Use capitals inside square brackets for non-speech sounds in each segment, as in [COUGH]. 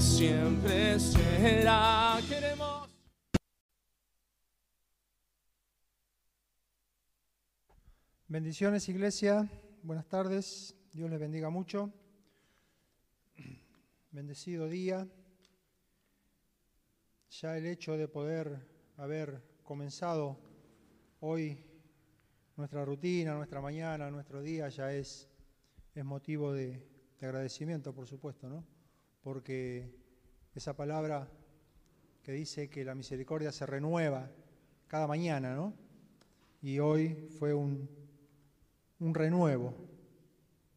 siempre será. Queremos. Bendiciones, iglesia. Buenas tardes. Dios les bendiga mucho. Bendecido día. Ya el hecho de poder haber comenzado hoy nuestra rutina, nuestra mañana, nuestro día, ya es, es motivo de, de agradecimiento, por supuesto, ¿no? Porque esa palabra que dice que la misericordia se renueva cada mañana, ¿no? Y hoy fue un, un renuevo,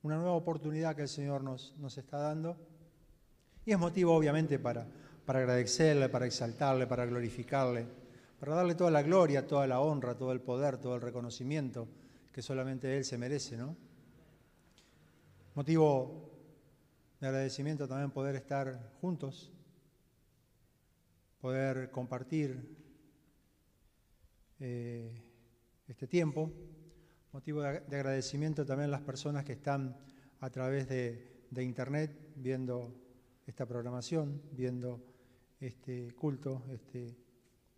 una nueva oportunidad que el Señor nos, nos está dando. Y es motivo, obviamente, para, para agradecerle, para exaltarle, para glorificarle, para darle toda la gloria, toda la honra, todo el poder, todo el reconocimiento que solamente Él se merece, ¿no? Motivo de agradecimiento también poder estar juntos, poder compartir eh, este tiempo. Motivo de, de, agradecimiento también a las personas que están a través de, internet viendo esta programación, viendo este culto, este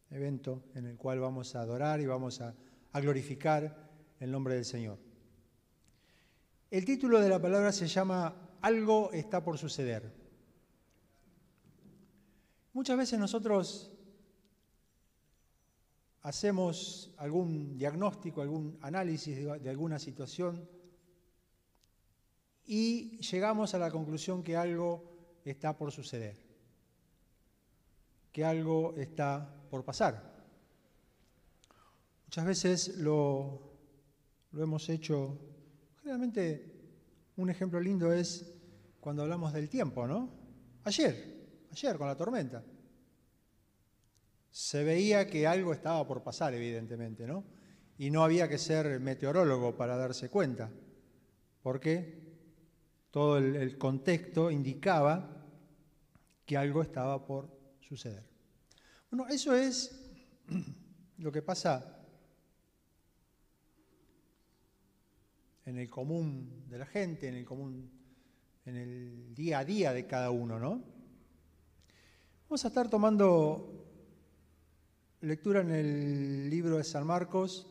evento en el cual vamos a adorar y vamos a glorificar el nombre del Señor. El título de la palabra se llama Algo está por suceder. Muchas veces nosotros hacemos algún diagnóstico, algún análisis de, alguna situación y llegamos a la conclusión que algo está por suceder, que algo está por pasar. Muchas veces lo hemos hecho, generalmente un ejemplo lindo es cuando hablamos del tiempo, ¿no? Ayer, ayer con la tormenta. Se veía que algo estaba por pasar, evidentemente, ¿no? Y no había que ser meteorólogo para darse cuenta, porque todo el, contexto indicaba que algo estaba por suceder. Bueno, eso es [CLEARS THROAT] lo que pasa en el común de la gente, en el común, en el día a día de cada uno, ¿no? Vamos a estar tomando lectura en el libro de San Marcos,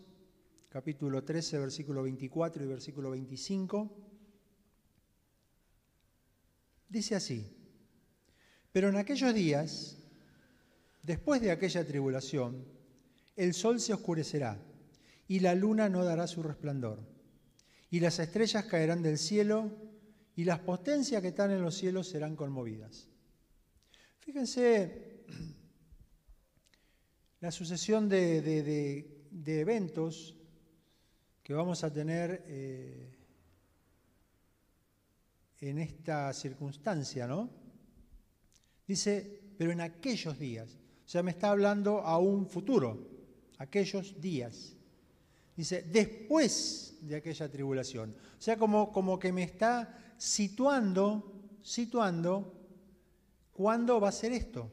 capítulo 13, versículo 24 y versículo 25. Dice así, pero en aquellos días, después de aquella tribulación, el sol se oscurecerá y la luna no dará su resplandor y las estrellas caerán del cielo y las potencias que están en los cielos serán conmovidas. Fíjense [CLEARS THROAT] la sucesión de, eventos que vamos a tener eh, en esta circunstancia, ¿no? Dice, pero en aquellos días, o sea, me está hablando a un futuro, aquellos días. Dice, después de aquella tribulación. O sea, como, como que me está situando, situando, ¿cuándo va a ser esto?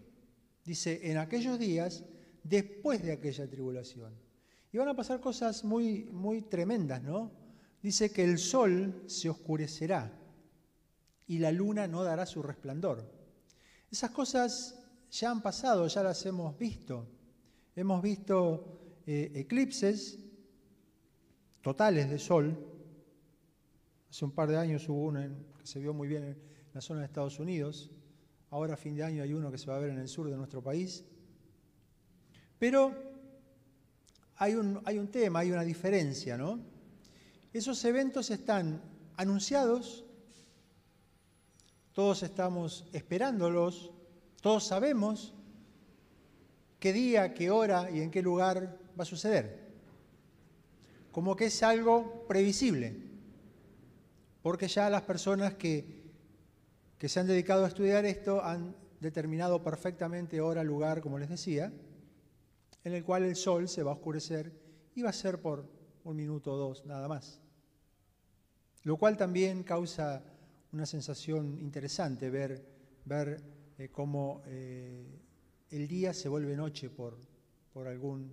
Dice, en aquellos días, después de aquella tribulación. Y van a pasar cosas muy, muy tremendas, ¿no? Dice que el sol se oscurecerá y la luna no dará su resplandor. Esas cosas ya han pasado, ya las hemos visto. Hemos visto eh, eclipses totales de sol. Hace un par de años hubo uno que se vio muy bien en la zona de Estados Unidos. Ahora a fin de año hay uno que se va a ver en el sur de nuestro país. Pero hay un, hay un tema, hay una diferencia, ¿no? Esos eventos están anunciados, todos estamos esperándolos, todos sabemos qué día, qué hora y en qué lugar va a suceder como que es algo previsible, porque ya las personas que, que se han dedicado a estudiar esto han determinado perfectamente hora, lugar, como les decía, en el cual el sol se va a oscurecer y va a ser por un minuto o dos, nada más. Lo cual también causa una sensación interesante ver, ver eh, cómo eh, el día se vuelve noche por, por algún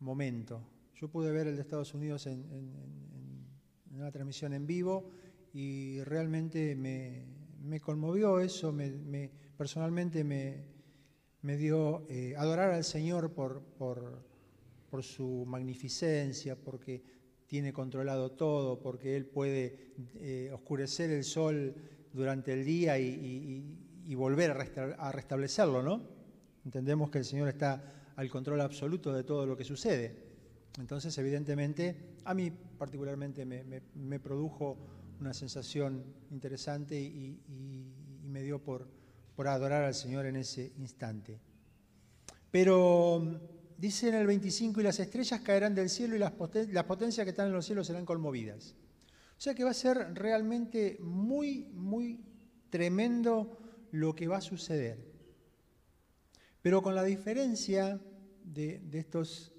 momento. Yo pude ver el de Estados Unidos en, una transmisión en vivo y realmente me, me conmovió eso, me, personalmente me, me dio eh, adorar al Señor por, por, por, su magnificencia, porque tiene controlado todo, porque Él puede eh, oscurecer el sol durante el día y, volver a restablecerlo, ¿no? Entendemos que el Señor está al control absoluto de todo lo que sucede. Entonces, evidentemente, a mí particularmente me produjo una sensación interesante y, me dio por, adorar al Señor en ese instante. Pero mm, dice en el 25, y las estrellas caerán del cielo y las, potencias que están en los cielos serán conmovidas. O sea que va a ser realmente muy, muy tremendo lo que va a suceder. Pero con la diferencia de estos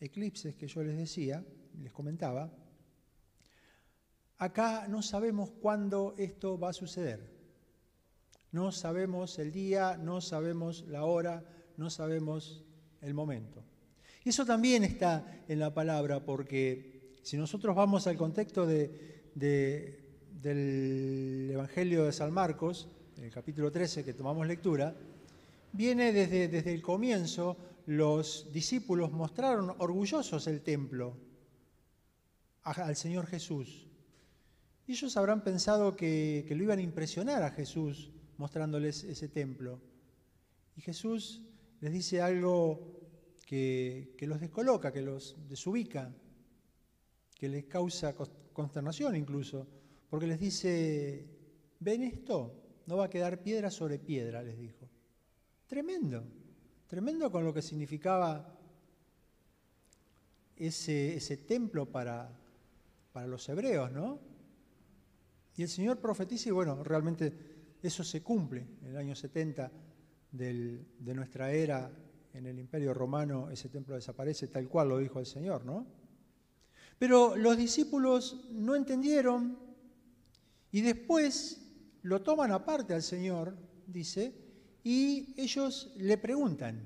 eclipses que yo les decía, les comentaba, Acá no sabemos cuándo esto va a suceder. No sabemos el día, no sabemos la hora, no sabemos el momento. Y eso también está en la palabra, porque si nosotros vamos al contexto del Evangelio de San Marcos, el capítulo 13 que tomamos lectura, viene desde, desde el comienzo, los discípulos mostraron orgullosos el templo al Señor Jesús. Ellos habrán pensado que, lo iban a impresionar a Jesús mostrándoles ese templo. Y Jesús les dice algo que, los descoloca, que los desubica, que les causa consternación incluso, porque les dice, ven esto, no va a quedar piedra sobre piedra, les dijo. Tremendo, tremendo con lo que significaba ese, templo para los hebreos, ¿no? Y el Señor profetiza y bueno, realmente eso se cumple. En el año 70 de nuestra era, en el Imperio Romano, ese templo desaparece tal cual lo dijo el Señor, ¿no? Pero los discípulos no entendieron y después lo toman aparte al Señor, dice, y ellos le preguntan,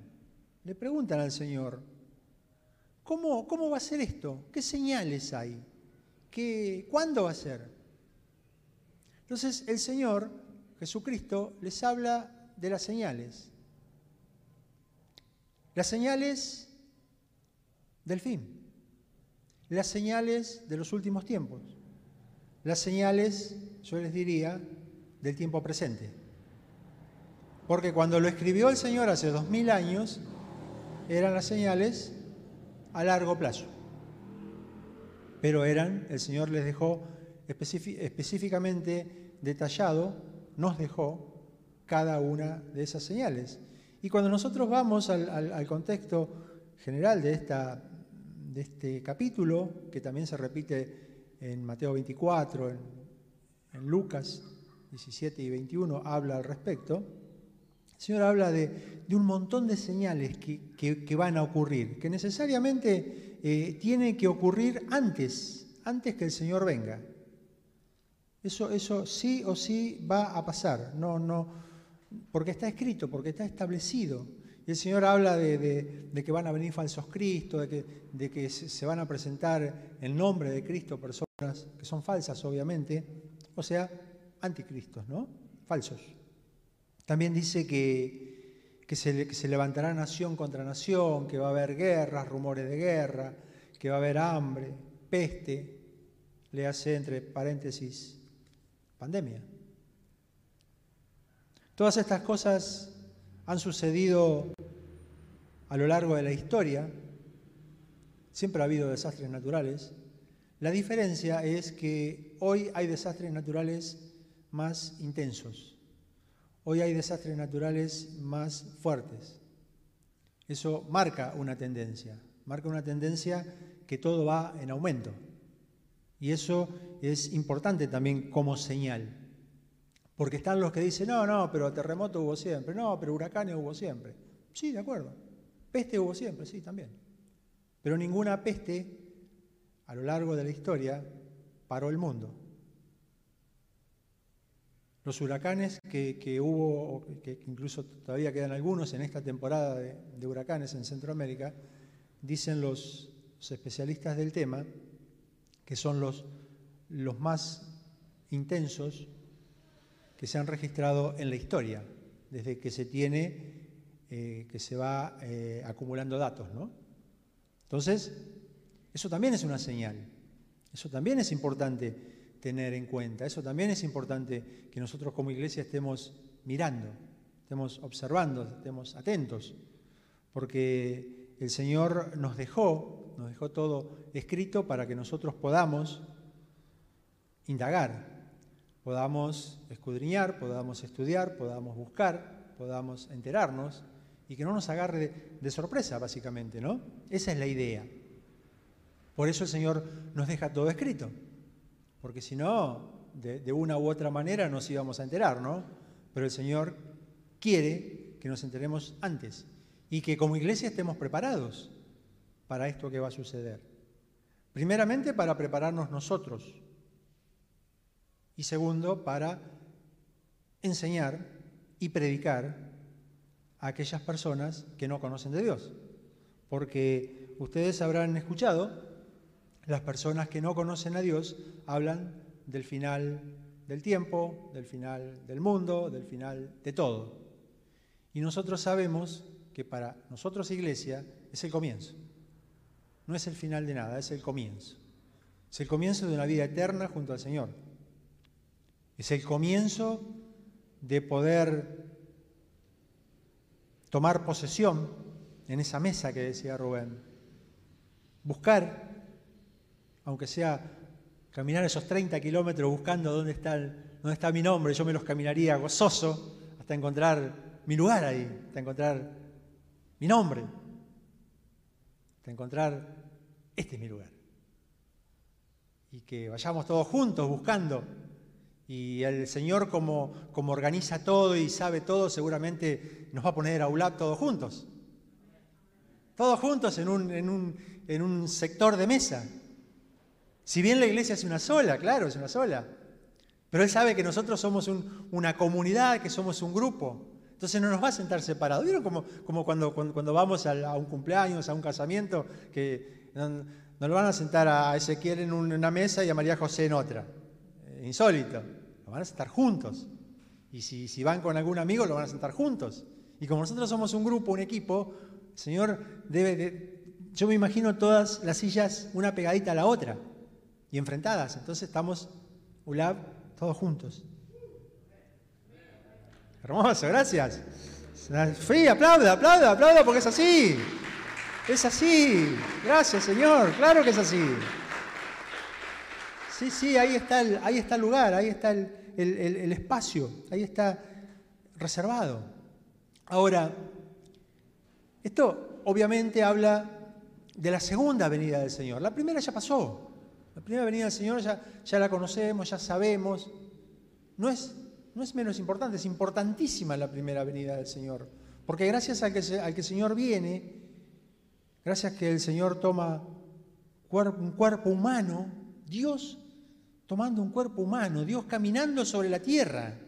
le preguntan al Señor, ¿cómo, cómo va a ser esto? ¿Qué señales hay? ¿Qué, ¿Cuándo va a ser? Entonces el Señor, Jesucristo, les habla de las señales. Las señales del fin. Las señales de los últimos tiempos. Las señales, yo les diría, del tiempo presente. Porque cuando lo escribió el Señor hace dos mil años, eran las señales a largo plazo. Pero eran, el Señor les dejó específicamente detallado, nos dejó cada una de esas señales. Y cuando nosotros vamos al, contexto general de, esta, de este capítulo, que también se repite en Mateo 24, en, Lucas 17 y 21, habla al respecto, el Señor habla de, un montón de señales que, van a ocurrir, que necesariamente eh, tienen que ocurrir antes, antes que el Señor venga. Eso, eso sí o sí va a pasar, no, no, porque está escrito, porque está establecido. Y el Señor habla de, que van a venir falsos cristos, de que, de que se van a presentar en nombre de Cristo personas que son falsas, obviamente, o sea, anticristos, ¿no? Falsos. También dice que, que, se, se levantará nación contra nación, que va a haber guerras, rumores de guerra, que va a haber hambre, peste, le hace entre paréntesis pandemia. Todas estas cosas han sucedido a lo largo de la historia. Siempre ha habido desastres naturales. La diferencia es que hoy hay desastres naturales más intensos. Hoy hay desastres naturales más fuertes. Eso marca una tendencia. Marca una tendencia que todo va en aumento. Y eso es importante también como señal. Porque están los que dicen, no, no, pero terremoto hubo siempre, no, pero huracanes hubo siempre. Sí, de acuerdo. Peste hubo siempre, sí, también. Pero ninguna peste a lo largo de la historia paró el mundo. Los huracanes que, hubo, que incluso todavía quedan algunos en esta temporada de, huracanes en Centroamérica, dicen los especialistas del tema, que son los, más intensos, que se han registrado en la historia, desde que se tiene, eh, que se va eh, acumulando datos, ¿no? Entonces, eso también es una señal, eso también es importante tener en cuenta, eso también es importante que nosotros como iglesia estemos mirando, estemos observando, estemos atentos, porque el Señor nos dejó, nos dejó todo escrito para que nosotros podamos indagar, podamos escudriñar, podamos estudiar, podamos buscar, podamos enterarnos y que no nos agarre de, sorpresa, básicamente, ¿no? Esa es la idea. Por eso el Señor nos deja todo escrito, porque si no, de, una u otra manera nos íbamos a enterar, ¿no? Pero el Señor quiere que nos enteremos antes y que como iglesia estemos preparados para esto que va a suceder. Primeramente para prepararnos nosotros y segundo, para enseñar y predicar a aquellas personas que no conocen de Dios. Porque ustedes habrán escuchado, las personas que no conocen a Dios hablan del final del tiempo, del final del mundo, del final de todo. Y nosotros sabemos que para nosotros iglesia es el comienzo. No es el final de nada, es el comienzo. Es el comienzo de una vida eterna junto al Señor. Es el comienzo de poder tomar posesión en esa mesa que decía Rubén. Buscar, aunque sea caminar esos 30 kilómetros buscando dónde está, dónde está mi nombre, yo me los caminaría gozoso hasta encontrar mi lugar ahí, hasta encontrar mi nombre, hasta encontrar, este es mi lugar. Y que vayamos todos juntos buscando y el Señor, como, como organiza todo y sabe todo, seguramente nos va a poner a ULAP todos juntos. Todos juntos en un, en un, en un sector de mesa. Si bien la iglesia es una sola, claro, es una sola. Pero Él sabe que nosotros somos una comunidad, que somos un grupo. Entonces no nos va a sentar separados. ¿Vieron como, cuando, vamos a, un cumpleaños, a un casamiento, que nos lo van a sentar a Ezequiel en una mesa y a María José en otra? Eh, insólito van a sentar juntos. Y si, van con algún amigo, lo van a sentar juntos. Y como nosotros somos un grupo, un equipo, Señor debe de... Yo me imagino todas las sillas una pegadita a la otra y enfrentadas. Entonces estamos, ULAB, todos juntos. Hermoso, gracias. Sí, aplauda, aplauda, aplauda porque es así. Es así. Gracias, Señor. Claro que es así. Sí, sí, ahí está el, ahí está el lugar, ahí está el, el, espacio, ahí está reservado. Ahora, esto obviamente habla de la segunda venida del Señor. La primera ya pasó. La primera venida del Señor ya, la conocemos, ya sabemos. No es, no es menos importante, es importantísima la primera venida del Señor. Porque gracias al que, al que el Señor viene, gracias que el Señor toma un cuerpo humano, Dios tomando un cuerpo humano, Dios caminando sobre la tierra.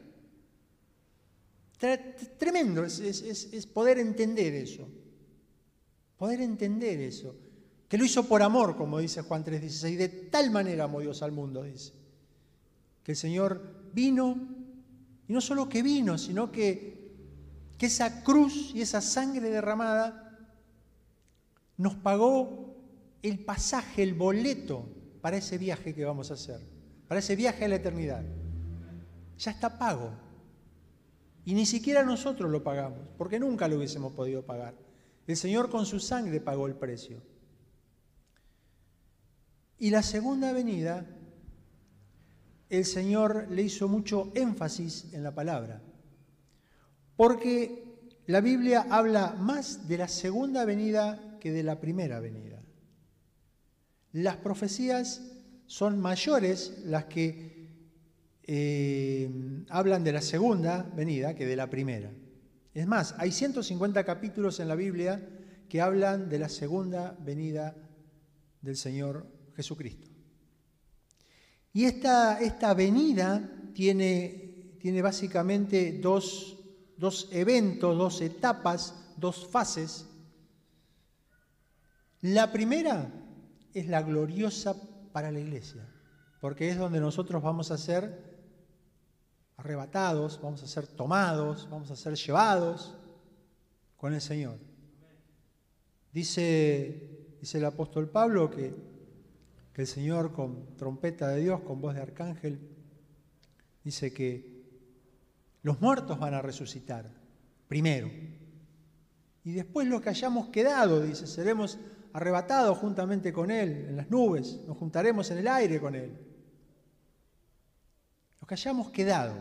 Tremendo es, poder entender eso, poder entender eso, que lo hizo por amor, como dice Juan 3:16, de tal manera amó Dios al mundo, dice, que el Señor vino, y no solo que vino, sino que, que esa cruz y esa sangre derramada nos pagó el pasaje, el boleto para ese viaje que vamos a hacer para ese viaje a la eternidad. Ya está pago. Y ni siquiera nosotros lo pagamos, porque nunca lo hubiésemos podido pagar. El Señor con su sangre pagó el precio. Y la segunda venida, el Señor le hizo mucho énfasis en la palabra, porque la Biblia habla más de la segunda venida que de la primera venida. Las profecías son mayores las que eh, hablan de la segunda venida que de la primera. Es más, hay 150 capítulos en la Biblia que hablan de la segunda venida del Señor Jesucristo. Y esta, esta venida tiene, tiene básicamente dos, dos eventos, dos etapas, dos fases. La primera es la gloriosa para la iglesia, porque es donde nosotros vamos a ser arrebatados, vamos a ser tomados, vamos a ser llevados con el Señor. Dice, dice el apóstol Pablo que, que el Señor con trompeta de Dios, con voz de arcángel, dice que los muertos van a resucitar primero. Y después los que hayamos quedado, dice, seremos arrebatados juntamente con Él en las nubes, nos juntaremos en el aire con Él. Los que hayamos quedado.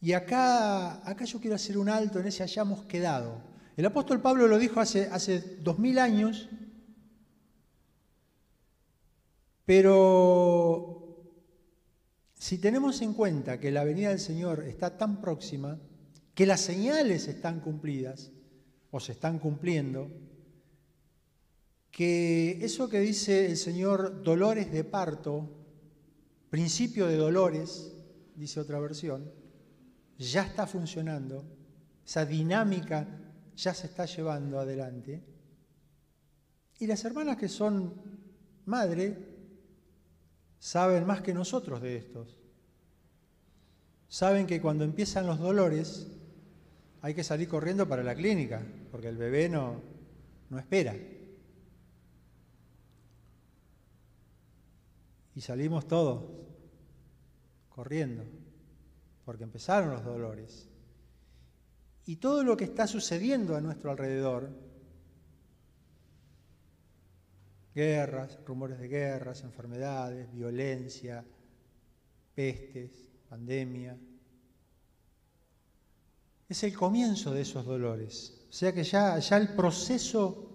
Y acá, acá yo quiero hacer un alto en ese hayamos quedado. El apóstol Pablo lo dijo hace, hace dos mil años, pero si tenemos en cuenta que la venida del Señor está tan próxima, que las señales están cumplidas, o se están cumpliendo, que eso que dice el Señor, dolores de parto, principio de dolores, dice otra versión, ya está funcionando, esa dinámica ya se está llevando adelante. Y las hermanas que son madre saben más que nosotros de estos. Saben que cuando empiezan los dolores hay que salir corriendo para la clínica, porque el bebé no, no espera. Y salimos todos corriendo, porque empezaron los dolores. Y todo lo que está sucediendo a nuestro alrededor, guerras, rumores de guerras, enfermedades, violencia, pestes, pandemia, es el comienzo de esos dolores. O sea que ya, ya el proceso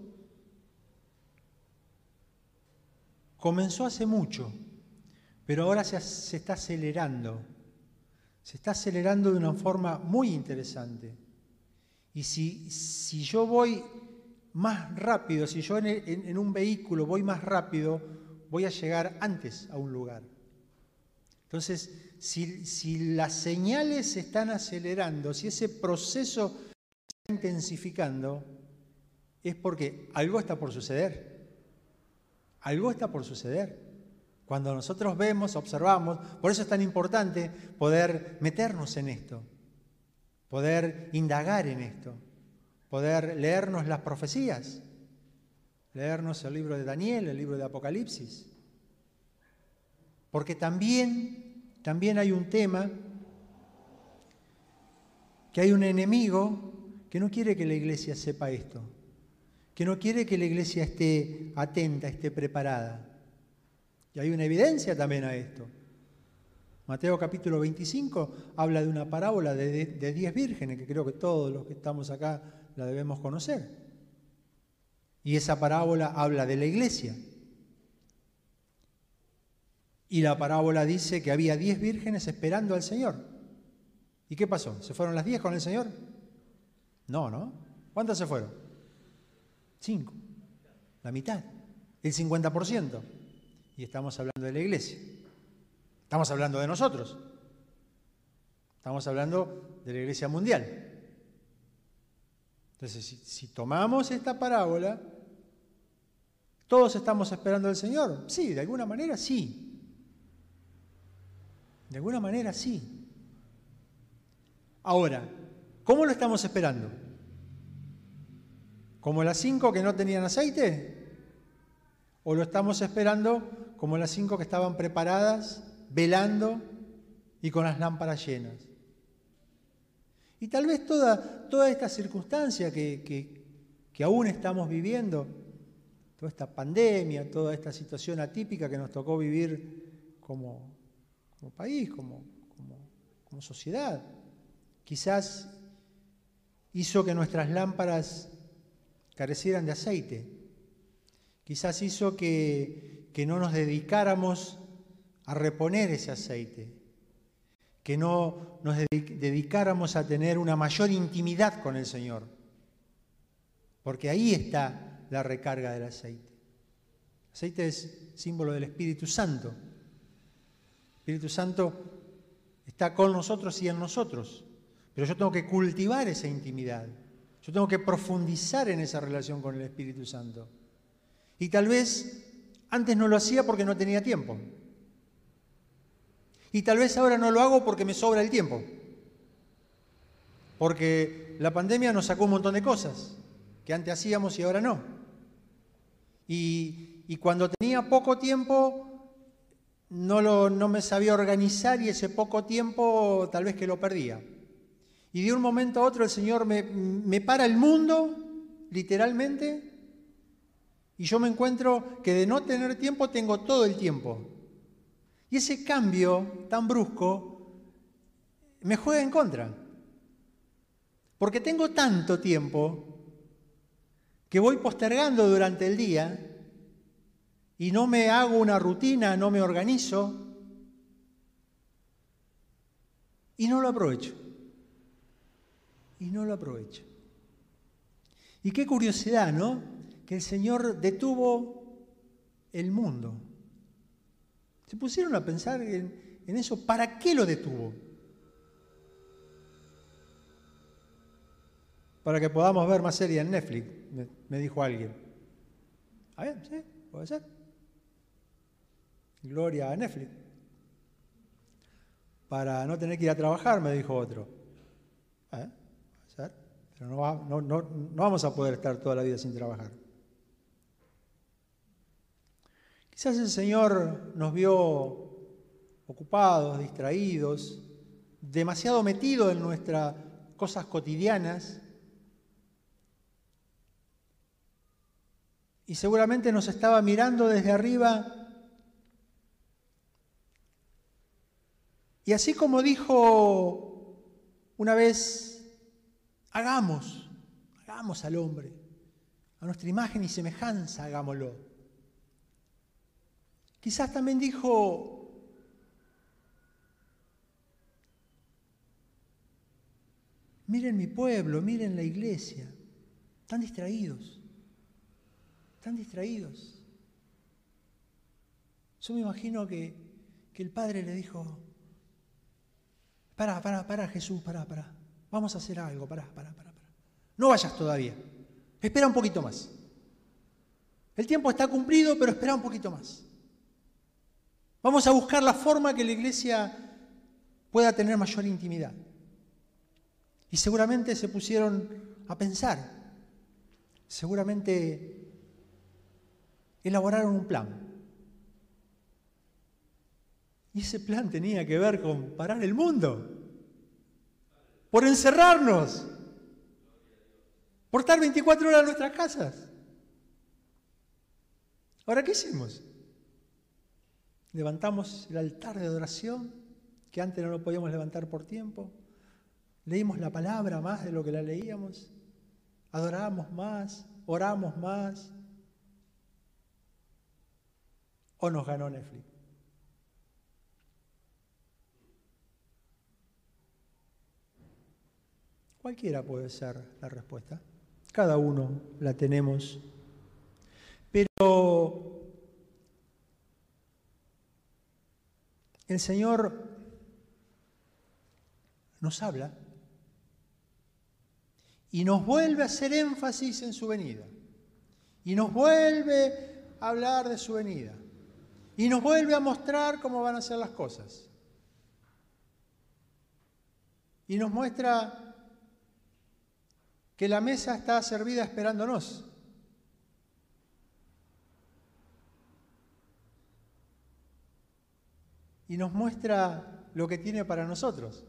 comenzó hace mucho, pero ahora se, se está acelerando. Se está acelerando de una forma muy interesante. Y si, si yo voy más rápido, si yo en, un vehículo voy más rápido, voy a llegar antes a un lugar. Entonces, si, si, las señales se están acelerando, si ese proceso se está intensificando, es porque algo está por suceder. Algo está por suceder. Cuando nosotros vemos, observamos, por eso es tan importante poder meternos en esto, poder indagar en esto, poder leernos las profecías, leernos el libro de Daniel, el libro de Apocalipsis. Porque también, también hay un tema, que hay un enemigo que no quiere que la iglesia sepa esto, que no quiere que la iglesia esté atenta, esté preparada. Y hay una evidencia también a esto. Mateo capítulo 25 habla de una parábola de, diez vírgenes, que creo que todos los que estamos acá la debemos conocer. Y esa parábola habla de la iglesia. Y la parábola dice que había diez vírgenes esperando al Señor. ¿Y qué pasó? ¿Se fueron las diez con el Señor? No, ¿no? ¿Cuántas se fueron? Cinco. La mitad. El 50% y estamos hablando de la iglesia. Estamos hablando de nosotros. Estamos hablando de la iglesia mundial. Entonces, si, tomamos esta parábola, ¿todos estamos esperando al Señor? Sí, de alguna manera sí. De alguna manera sí. Ahora, ¿cómo lo estamos esperando? ¿Como las cinco que no tenían aceite? ¿O lo estamos esperando como las cinco que estaban preparadas, velando y con las lámparas llenas. Y tal vez toda, toda esta circunstancia que, aún estamos viviendo, toda esta pandemia, toda esta situación atípica que nos tocó vivir como, país, como, como sociedad, quizás hizo que nuestras lámparas carecieran de aceite, quizás hizo que que no nos dedicáramos a reponer ese aceite, que no nos dedicáramos a tener una mayor intimidad con el Señor, porque ahí está la recarga del aceite. El aceite es símbolo del Espíritu Santo. El Espíritu Santo está con nosotros y en nosotros, pero yo tengo que cultivar esa intimidad, yo tengo que profundizar en esa relación con el Espíritu Santo. Y tal vez antes no lo hacía porque no tenía tiempo. Y tal vez ahora no lo hago porque me sobra el tiempo. Porque la pandemia nos sacó un montón de cosas que antes hacíamos y ahora no. Y, cuando tenía poco tiempo, no, lo, no me sabía organizar y ese poco tiempo tal vez que lo perdía. Y de un momento a otro el Señor me, me para el mundo, literalmente, y yo me encuentro que de no tener tiempo tengo todo el tiempo. Y ese cambio tan brusco me juega en contra. Porque tengo tanto tiempo que voy postergando durante el día y no me hago una rutina, no me organizo y no lo aprovecho. Y no lo aprovecho. Y qué curiosidad, ¿no? Que el Señor detuvo el mundo. ¿Se pusieron a pensar en, eso? ¿Para qué lo detuvo? Para que podamos ver más series en Netflix, me, dijo alguien. A ver, ¿sí? ¿Puede ser? Gloria a Netflix. Para no tener que ir a trabajar, me dijo otro. ¿Eh? Pero no, no, no, no vamos a poder estar toda la vida sin trabajar. Quizás el Señor nos vio ocupados, distraídos, demasiado metidos en nuestras cosas cotidianas. Y seguramente nos estaba mirando desde arriba Y así como dijo una vez, hagamos, hagamos al hombre, a nuestra imagen y semejanza, hagámoslo. Quizás también dijo, miren mi pueblo, miren la iglesia, están distraídos, están distraídos. Yo me imagino que, que el padre le dijo, Pará, pará, pará, Jesús, pará, pará. Vamos a hacer algo, pará, pará, pará. pará. No vayas todavía. Espera un poquito más. El tiempo está cumplido, pero espera un poquito más. Vamos a buscar la forma que la iglesia pueda tener mayor intimidad. Y seguramente se pusieron a pensar. Seguramente elaboraron un plan. Y ese plan tenía que ver con parar el mundo, por encerrarnos, por estar 24 horas en nuestras casas. Ahora, ¿qué hicimos? Levantamos el altar de adoración, que antes no lo podíamos levantar por tiempo. Leímos la palabra más de lo que la leíamos. Adoramos más, oramos más. ¿O nos ganó Netflix? Cualquiera puede ser la respuesta. Cada uno la tenemos. Pero el Señor nos habla y nos vuelve a hacer énfasis en su venida. Y nos vuelve a hablar de su venida. Y nos vuelve a mostrar cómo van a ser las cosas. Y nos muestra que la mesa está servida esperándonos. Y nos muestra lo que tiene para nosotros.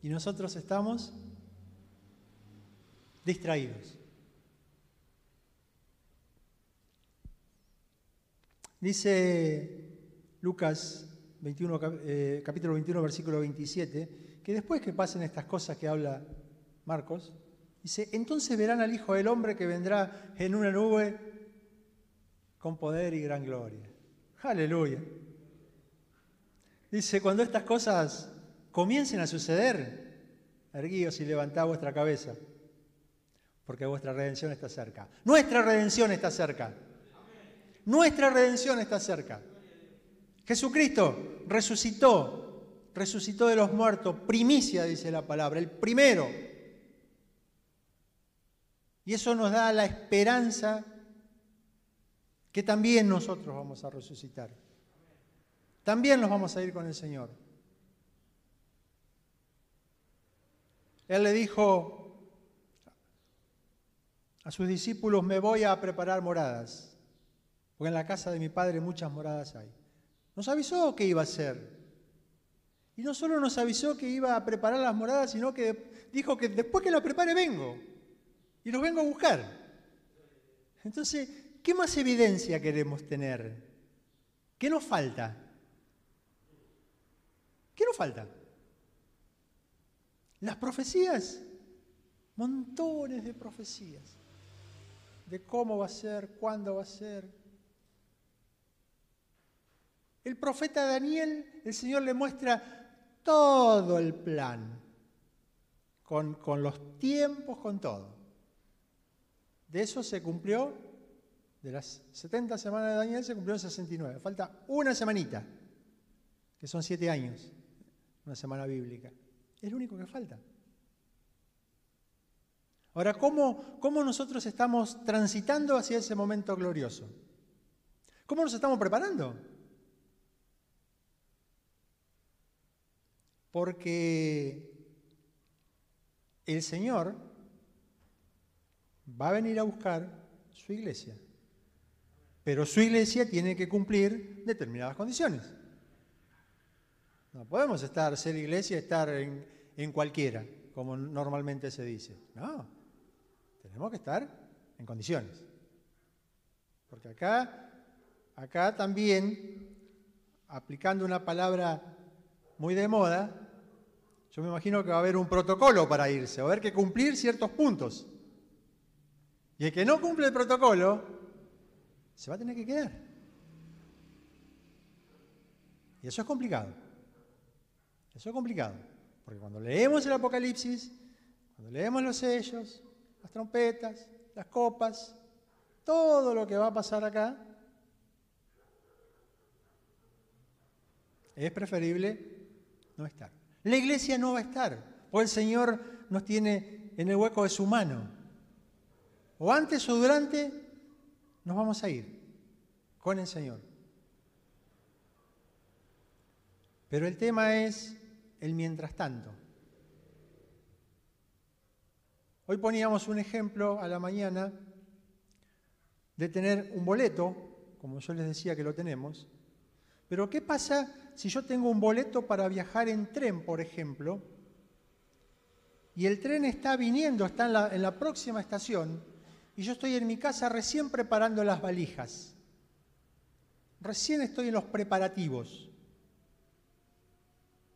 Y nosotros estamos distraídos. Dice Lucas 21, eh, capítulo 21, versículo 27, que después que pasen estas cosas que habla Marcos, dice, entonces verán al Hijo del Hombre que vendrá en una nube con poder y gran gloria. Aleluya. Dice, cuando estas cosas comiencen a suceder, erguíos y levantad vuestra cabeza, porque vuestra redención está cerca. Nuestra redención está cerca. Nuestra redención está cerca. Jesucristo resucitó resucitó de los muertos, primicia, dice la palabra, el primero. Y eso nos da la esperanza que también nosotros vamos a resucitar. también nos vamos a ir con el Señor. Él le dijo a sus discípulos, me voy a preparar moradas, porque en la casa de mi padre muchas moradas hay. Nos avisó que iba a hacer. Y no solo nos avisó que iba a preparar las moradas, sino que dijo que después que la prepare vengo. Y los vengo a buscar. Entonces, ¿qué más evidencia queremos tener? ¿Qué nos falta? ¿Qué nos falta? Las profecías, montones de profecías, de cómo va a ser, cuándo va a ser. El profeta Daniel, el Señor le muestra todo el plan, con, con los tiempos, con todo. De eso se cumplió, de las 70 semanas de Daniel se cumplió en 69. Falta una semanita, que son siete años, una semana bíblica. Es lo único que falta. Ahora, ¿cómo, ¿cómo, nosotros estamos transitando hacia ese momento glorioso? ¿Cómo nos estamos preparando? porque el Señor va a venir a buscar su iglesia, pero su iglesia tiene que cumplir determinadas condiciones. No podemos estar, ser iglesia, estar en, en cualquiera, como normalmente se dice. No, tenemos que estar en condiciones. Porque acá, acá también, aplicando una palabra muy de moda, yo me imagino que va a haber un protocolo para irse, va a haber que cumplir ciertos puntos. Y el que no cumple el protocolo, se va a tener que quedar. Y eso es complicado. Eso es complicado. Porque cuando leemos el Apocalipsis, cuando leemos los sellos, las trompetas, las copas, todo lo que va a pasar acá, es preferible no estar. La iglesia no va a estar, o el Señor nos tiene en el hueco de su mano. O antes o durante nos vamos a ir con el Señor. Pero el tema es el mientras tanto. Hoy poníamos un ejemplo a la mañana de tener un boleto, como yo les decía que lo tenemos, pero ¿qué pasa si yo tengo un boleto para viajar en tren, por ejemplo, y el tren está viniendo, está en la, en la próxima estación, y yo estoy en mi casa recién preparando las valijas? Recién estoy en los preparativos.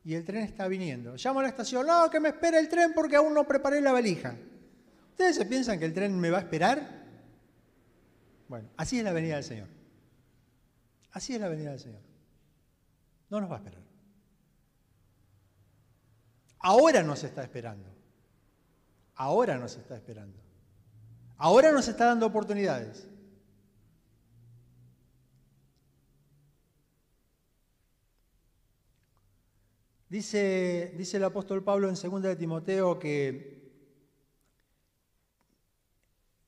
Y el tren está viniendo. Llamo a la estación, no, que me espera el tren porque aún no preparé la valija. ¿Ustedes se piensan que el tren me va a esperar? Bueno, así es la venida del Señor. Así es la venida del Señor. No nos va a esperar. Ahora nos está esperando. Ahora nos está esperando. Ahora nos está dando oportunidades. Dice, dice el apóstol Pablo en 2 de Timoteo que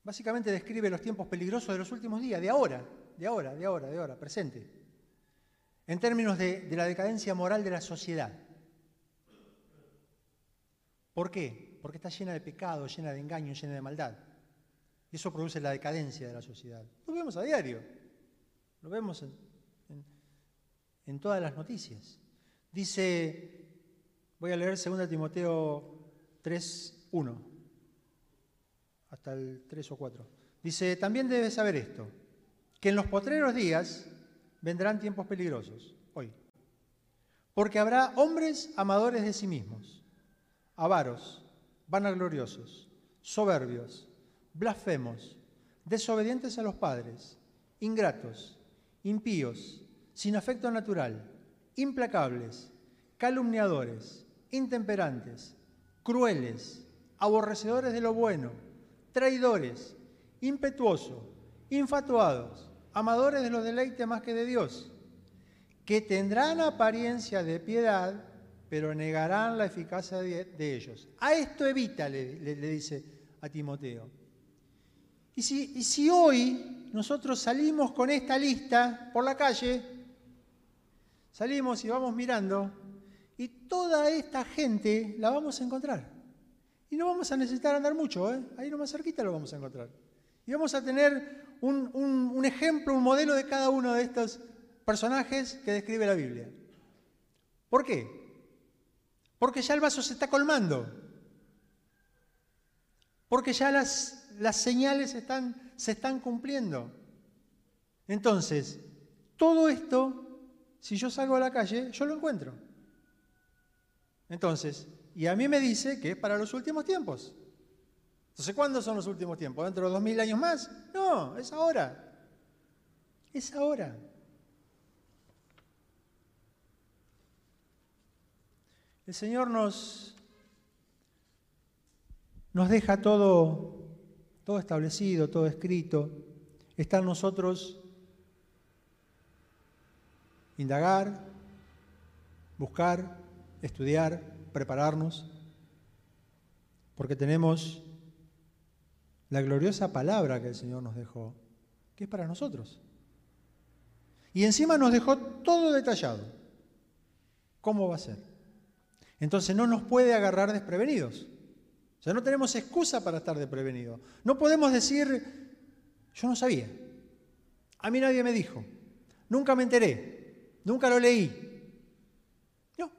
básicamente describe los tiempos peligrosos de los últimos días, de ahora, de ahora, de ahora, de ahora, presente en términos de, la decadencia moral de la sociedad. ¿Por qué? Porque está llena de pecado, llena de engaño, llena de maldad. Y eso produce la decadencia de la sociedad. Lo vemos a diario, lo vemos en, todas las noticias. Dice, voy a leer 2 Timoteo 3, 1, hasta el 3 o 4. Dice, también debes saber esto, que en los potreros días vendrán tiempos peligrosos, hoy. Porque habrá hombres amadores de sí mismos, avaros, vanagloriosos, soberbios, blasfemos, desobedientes a los padres, ingratos, impíos, sin afecto natural, implacables, calumniadores, intemperantes, crueles, aborrecedores de lo bueno, traidores, impetuosos, infatuados, amadores de los deleites más que de Dios, que tendrán apariencia de piedad, pero negarán la eficacia de, ellos. A esto evita, le, dice a Timoteo. Y si, hoy nosotros salimos con esta lista por la calle, Salimos y vamos mirando y toda esta gente la vamos a encontrar. Y no vamos a necesitar andar mucho, ¿eh? ahí nomás cerquita lo vamos a encontrar. Y vamos a tener un ejemplo, un modelo de cada uno de estos personajes que describe la Biblia. ¿Por qué? Porque ya el vaso se está colmando. Porque ya las, las señales se están cumpliendo. Entonces, todo esto, si yo salgo a la calle, yo lo encuentro. Entonces, y a mí me dice que es para los últimos tiempos. Entonces, ¿cuándo son los últimos tiempos? ¿Dentro de dos mil años más? No, es ahora. Es ahora. El Señor nos, nos deja todo, todo establecido, todo escrito. Está en nosotros indagar, buscar, estudiar, prepararnos, porque tenemos la gloriosa palabra que el Señor nos dejó, que es para nosotros. Y encima nos dejó todo detallado. ¿Cómo va a ser? Entonces no nos puede agarrar desprevenidos. O sea, no tenemos excusa para estar desprevenidos. No podemos decir, yo no sabía. A mí nadie me dijo. Nunca me enteré. Nunca lo leí. No,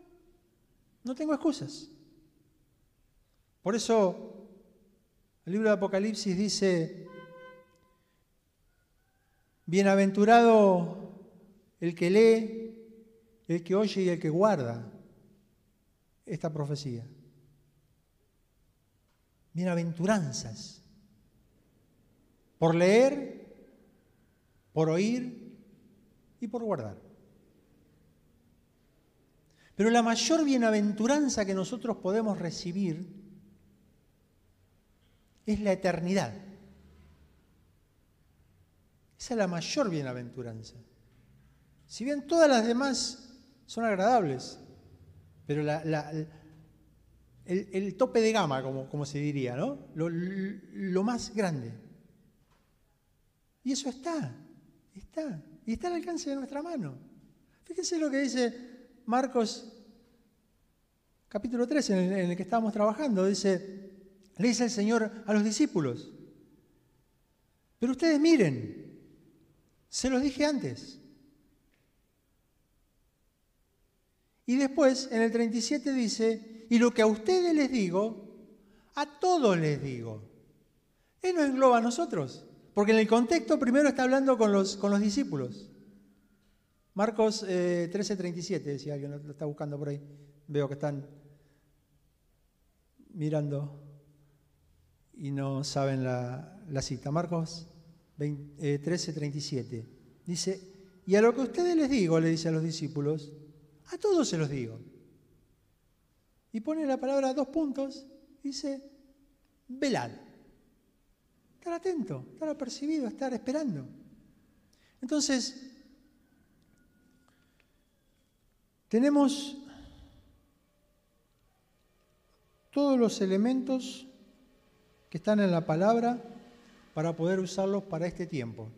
no tengo excusas. Por eso el libro de Apocalipsis dice, bienaventurado el que lee, el que oye y el que guarda esta profecía. Bienaventuranzas. Por leer, por oír y por guardar. Pero la mayor bienaventuranza que nosotros podemos recibir es la eternidad. Esa es la mayor bienaventuranza. Si bien todas las demás son agradables, pero el, tope de gama, como, se diría, ¿no? Lo, lo, más grande. Y eso está, está, y está al alcance de nuestra mano. Fíjense lo que dice Marcos capítulo 3, en el, en el que estábamos trabajando. Dice, le dice el Señor a los discípulos, pero ustedes miren, se los dije antes. Y después, en el 37 dice, y lo que a ustedes les digo, a todos les digo. Él nos engloba a nosotros, porque en el contexto primero está hablando con los, con los discípulos. Marcos eh, 13:37, si alguien lo está buscando por ahí. Veo que están mirando y no saben la, cita. Marcos 13:37. Eh, dice, y a lo que ustedes les digo, le dice a los discípulos, a todos se los digo. Y pone la palabra dos puntos, dice, velad. Estar atento, estar apercibido, estar esperando. Entonces, tenemos todos los elementos que están en la palabra para poder usarlos para este tiempo.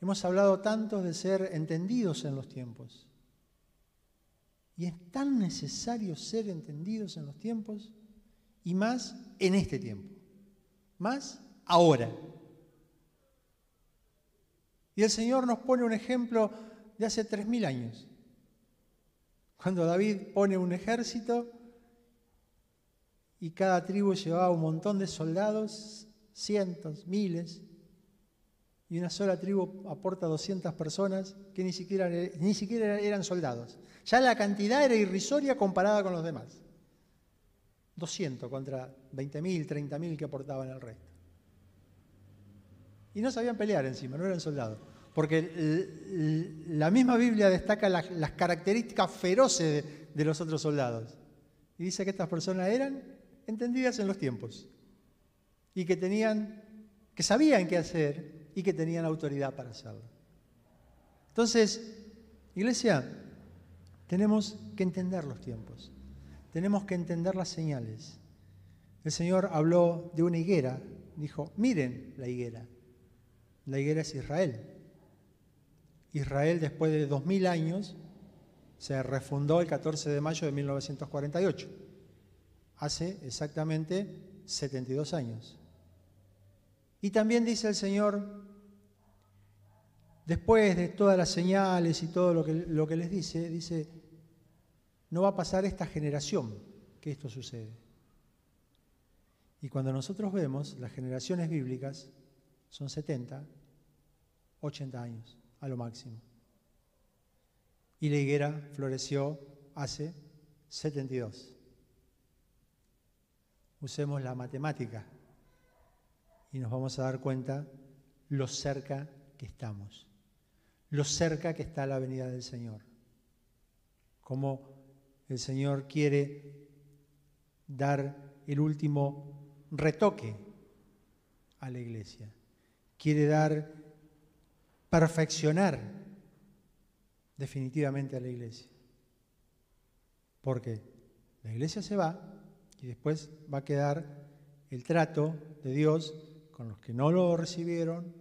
Hemos hablado tanto de ser entendidos en los tiempos. Y es tan necesario ser entendidos en los tiempos y más en este tiempo, más ahora. Y el Señor nos pone un ejemplo de hace tres mil años, cuando David pone un ejército y cada tribu llevaba un montón de soldados, cientos, miles, y una sola tribu aporta 200 personas que ni siquiera, ni siquiera eran soldados. Ya la cantidad era irrisoria comparada con los demás. 200 contra 20.000, 30.000 que aportaban el resto. Y no sabían pelear encima, no eran soldados. Porque la misma Biblia destaca las, características feroces de, de los otros soldados. Y dice que estas personas eran entendidas en los tiempos. Y que tenían, que sabían qué hacer y que tenían autoridad para hacerlo. Entonces, iglesia, tenemos que entender los tiempos, tenemos que entender las señales. El Señor habló de una higuera, dijo, miren la higuera. La higuera es Israel. Israel después de dos mil años Se refundó el 14 de mayo de 1948, hace exactamente 72 años. Y también dice el Señor, después de todas las señales y todo lo que, les dice, dice, no va a pasar esta generación que esto sucede. Y cuando nosotros vemos las generaciones bíblicas, son 70, 80 años a lo máximo. Y la higuera floreció hace 72. Usemos la matemática y nos vamos a dar cuenta lo cerca que estamos, lo cerca que está la venida del Señor. Como el Señor quiere dar el último retoque a la iglesia. Quiere dar, perfeccionar definitivamente a la iglesia. Porque la iglesia se va y después va a quedar el trato de Dios con los que no lo recibieron,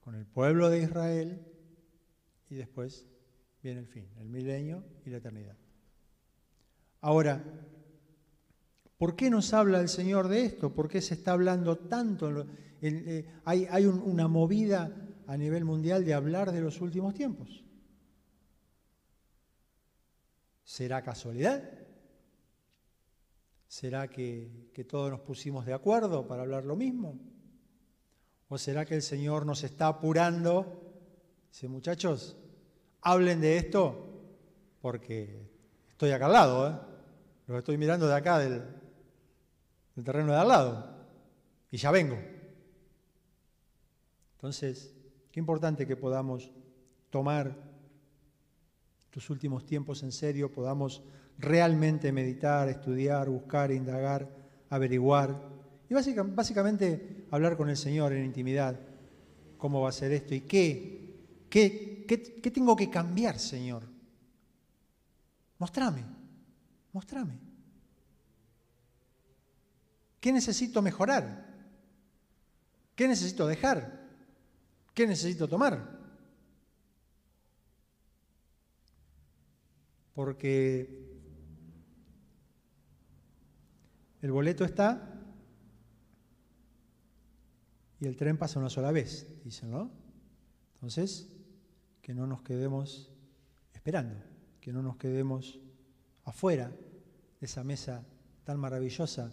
con el pueblo de Israel, y después viene el fin, el milenio y la eternidad. Ahora, ¿por qué nos habla el Señor de esto? ¿Por qué se está hablando tanto? Eh, hay, una movida a nivel mundial de hablar de los últimos tiempos. ¿Será casualidad? ¿Será que, que, todos nos pusimos de acuerdo para hablar lo mismo? ¿O será que el Señor nos está apurando? Dice, muchachos, hablen de esto porque estoy acá al lado, ¿eh? Lo estoy mirando de acá del, terreno de al lado. Y ya vengo. Entonces, qué importante que podamos tomar tus últimos tiempos en serio, podamos realmente meditar, estudiar, buscar, indagar, averiguar y básicamente hablar con el Señor en intimidad, cómo va a ser esto y qué, qué, qué tengo que cambiar, Señor. Mostrame. Mostrame. ¿Qué necesito mejorar? ¿Qué necesito dejar? ¿Qué necesito tomar? Porque el boleto está y el tren pasa una sola vez, dicen, ¿no? Entonces, que no nos quedemos esperando, que no nos quedemos afuera de esa mesa tan maravillosa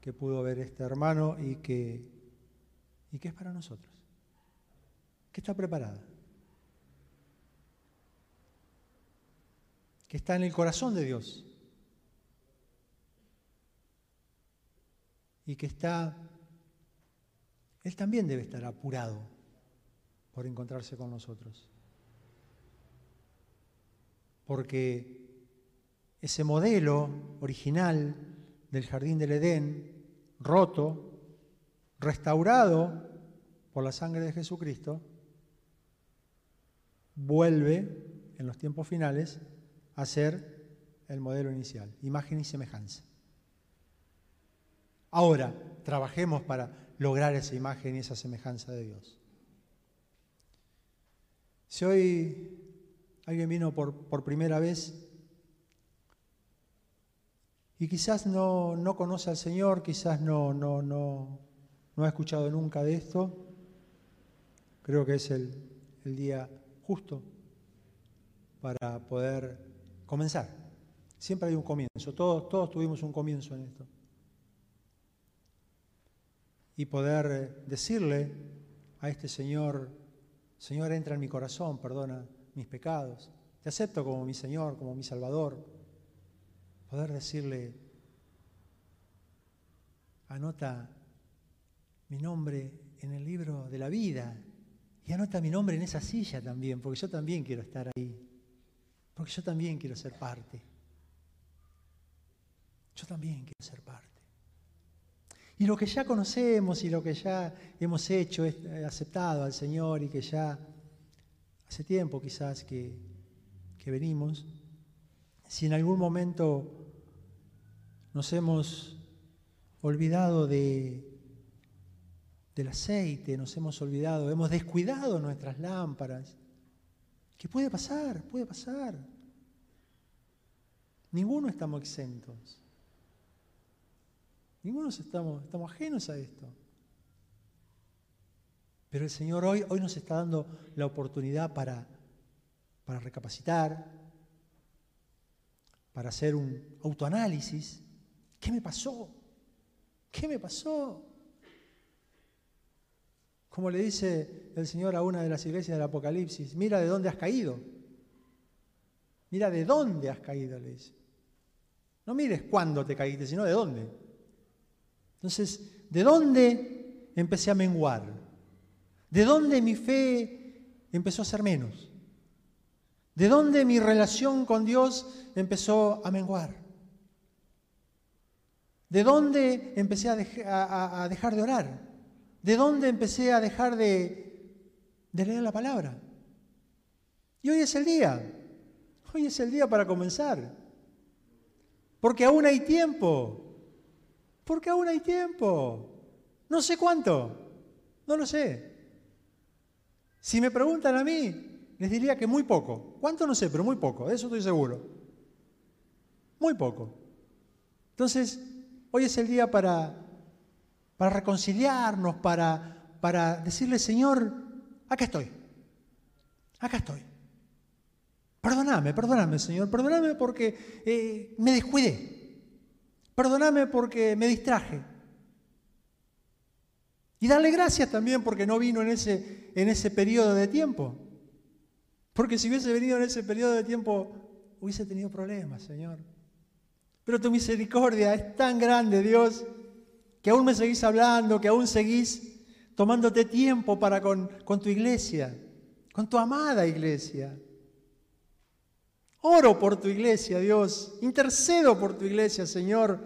que pudo ver este hermano y que, y que es para nosotros, que está preparada, que está en el corazón de Dios y que está, Él también debe estar apurado por encontrarse con nosotros. Porque ese modelo original del jardín del Edén, roto, restaurado por la sangre de Jesucristo, vuelve en los tiempos finales a ser el modelo inicial, imagen y semejanza. Ahora, trabajemos para lograr esa imagen y esa semejanza de Dios. Si hoy alguien vino por, por primera vez y quizás no, no conoce al Señor, quizás no, no, no, no ha escuchado nunca de esto. Creo que es el, el día justo para poder comenzar. Siempre hay un comienzo, todos, todos tuvimos un comienzo en esto. Y poder decirle a este Señor, Señor, entra en mi corazón, perdona mis pecados, te acepto como mi Señor, como mi Salvador poder decirle, anota mi nombre en el libro de la vida y anota mi nombre en esa silla también, porque yo también quiero estar ahí, porque yo también quiero ser parte. Yo también quiero ser parte. Y lo que ya conocemos y lo que ya hemos hecho, eh, aceptado al Señor y que ya hace tiempo quizás que, que venimos, si en algún momento nos hemos olvidado de, del aceite, nos hemos olvidado, hemos descuidado nuestras lámparas. ¿Qué puede pasar? Puede pasar. Ninguno estamos exentos. Ninguno estamos, estamos ajenos a esto. Pero el Señor hoy, hoy nos está dando la oportunidad para, para recapacitar, para hacer un autoanálisis. ¿Qué me pasó? ¿Qué me pasó? Como le dice el Señor a una de las iglesias del Apocalipsis, mira de dónde has caído. Mira de dónde has caído, le dice. No mires cuándo te caíste, sino de dónde. Entonces, ¿de dónde empecé a menguar? ¿De dónde mi fe empezó a ser menos? ¿De dónde mi relación con Dios empezó a menguar? ¿De dónde empecé a, dejar de orar? ¿De dónde empecé a dejar de, de leer la palabra? Y hoy es el día. Hoy es el día para comenzar. Porque aún hay tiempo. Porque aún hay tiempo. No sé cuánto. No lo sé. Si me preguntan a mí, les diría que muy poco. ¿Cuánto? No sé, pero muy poco. De eso estoy seguro. Muy poco. Entonces, hoy es el día para, para reconciliarnos, para, para decirle, Señor, acá estoy. Acá estoy. Perdóname, perdóname, Señor. Perdóname porque eh, me descuidé. Perdóname porque me distraje. Y darle gracias también porque no vino en ese, en ese periodo de tiempo. Porque si hubiese venido en ese periodo de tiempo, hubiese tenido problemas, Señor. Pero tu misericordia es tan grande, Dios, que aún me seguís hablando, que aún seguís tomándote tiempo para con, con tu iglesia, con tu amada iglesia. Oro por tu iglesia, Dios. Intercedo por tu iglesia, Señor,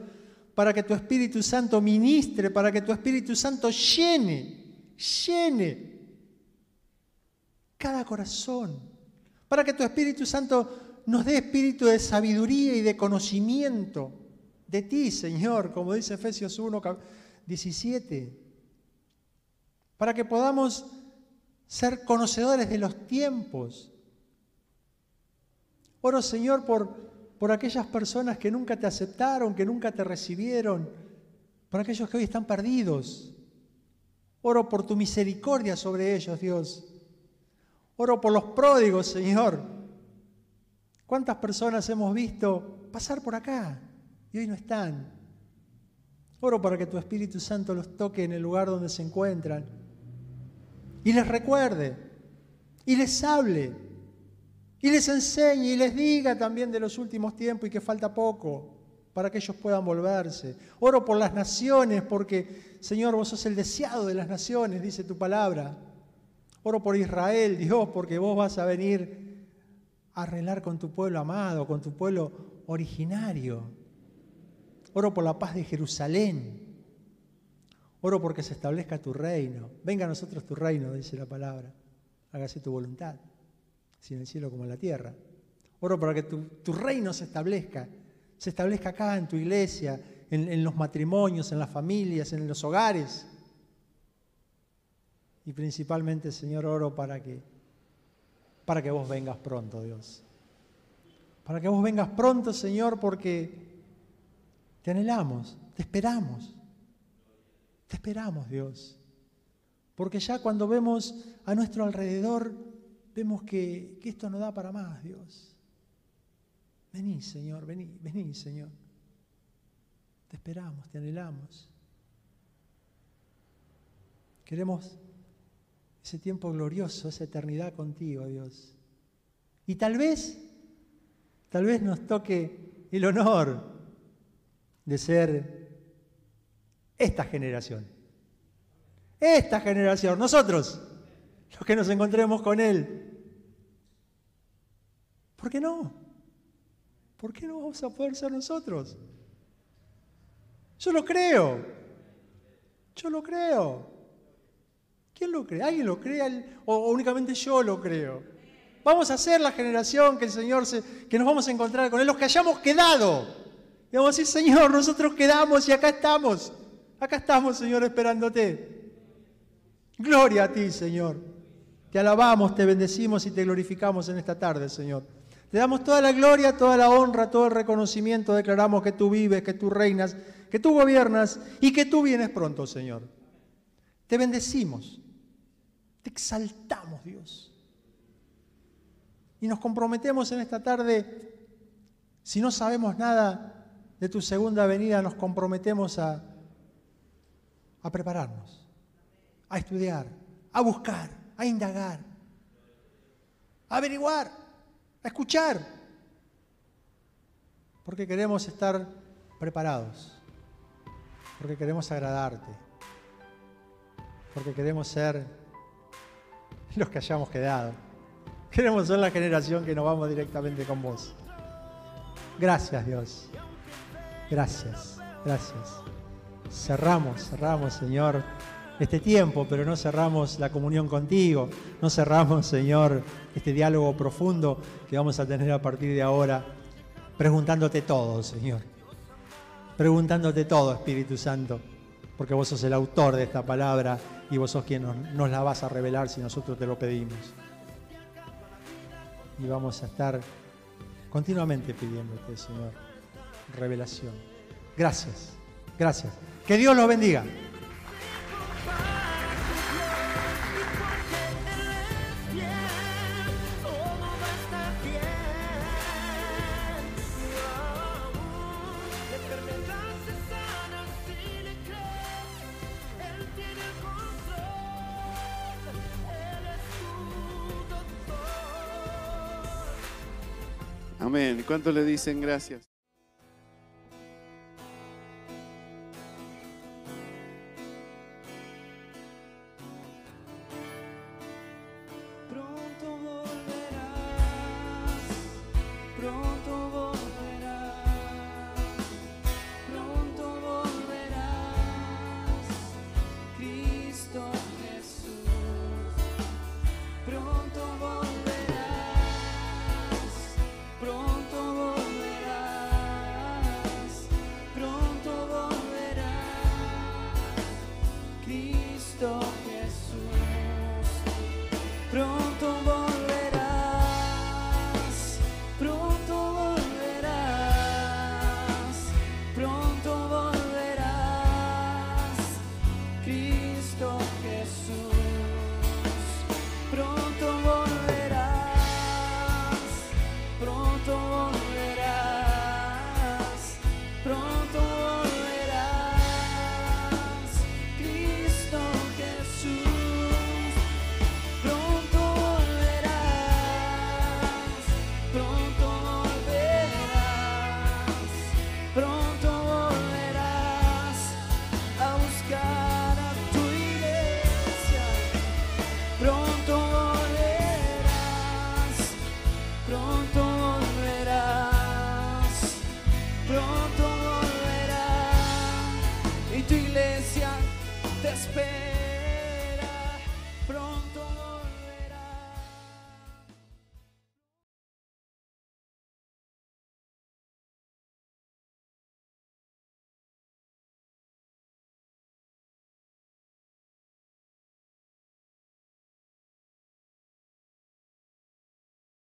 para que tu Espíritu Santo ministre, para que tu Espíritu Santo llene, llene cada corazón, para que tu Espíritu Santo nos dé espíritu de sabiduría y de conocimiento de ti, Señor, como dice Efesios 1, 17, para que podamos ser conocedores de los tiempos. Oro, Señor, por, por aquellas personas que nunca te aceptaron, que nunca te recibieron, por aquellos que hoy están perdidos. Oro por tu misericordia sobre ellos, Dios. Oro por los pródigos, Señor. ¿Cuántas personas hemos visto pasar por acá y hoy no están? Oro para que tu Espíritu Santo los toque en el lugar donde se encuentran y les recuerde y les hable y les enseñe y les diga también de los últimos tiempos y que falta poco para que ellos puedan volverse. Oro por las naciones porque, Señor, vos sos el deseado de las naciones, dice tu palabra. Oro por Israel, Dios, porque vos vas a venir a arreglar con tu pueblo amado, con tu pueblo originario. Oro por la paz de Jerusalén. Oro porque se establezca tu reino. Venga a nosotros tu reino, dice la palabra. Hágase tu voluntad si en el cielo como en la tierra. Oro para que tu, reino se establezca, se establezca acá en tu iglesia, en, en los matrimonios, en las familias, en los hogares. Y principalmente, Señor, oro para que, para que vos vengas pronto, Dios. Para que vos vengas pronto, Señor, porque te anhelamos, te esperamos. Te esperamos, Dios. Porque ya cuando vemos a nuestro alrededor vemos que, esto no da para más, Dios. Vení, Señor, vení, vení, Señor. Te esperamos, te anhelamos. Queremos ese tiempo glorioso, esa eternidad contigo, Dios. Y tal vez, tal vez nos toque el honor de ser esta generación. Esta generación, nosotros, los que nos encontremos con Él. ¿Por qué no? ¿Por qué no vamos a poder ser nosotros? Yo lo creo. Yo lo creo. ¿Quién lo cree? ¿Alguien lo cree? ¿O únicamente yo lo creo? Vamos a ser la generación que el Señor se, que nos vamos a encontrar con Él, los que hayamos quedado. Y vamos a decir, Señor, nosotros quedamos y acá estamos. Acá estamos, Señor, esperándote. Gloria a ti, Señor. Te alabamos, te bendecimos y te glorificamos en esta tarde, Señor. Te damos toda la gloria, toda la honra, todo el reconocimiento. Declaramos que tú vives, que tú reinas, que tú gobiernas y que tú vienes pronto, Señor. Te bendecimos, te exaltamos, Dios. Y nos comprometemos en esta tarde, si no sabemos nada de tu segunda venida, nos comprometemos a, a prepararnos, a estudiar, a buscar, a indagar, a averiguar, a escuchar, porque queremos estar preparados, porque queremos agradarte, porque queremos ser los que hayamos quedado. Queremos ser la generación que nos vamos directamente con vos. Gracias Dios. Gracias, gracias. Cerramos, cerramos, Señor, este tiempo, pero no cerramos la comunión contigo, no cerramos, Señor, este diálogo profundo que vamos a tener a partir de ahora, preguntándote todo, Señor. Preguntándote todo, Espíritu Santo, porque vos sos el autor de esta palabra y vos sos quien nos, la vas a revelar si nosotros te lo pedimos. Y vamos a estar continuamente pidiéndote, Señor, revelación. Gracias, gracias. Que Dios los bendiga. ¿Cuánto le dicen gracias?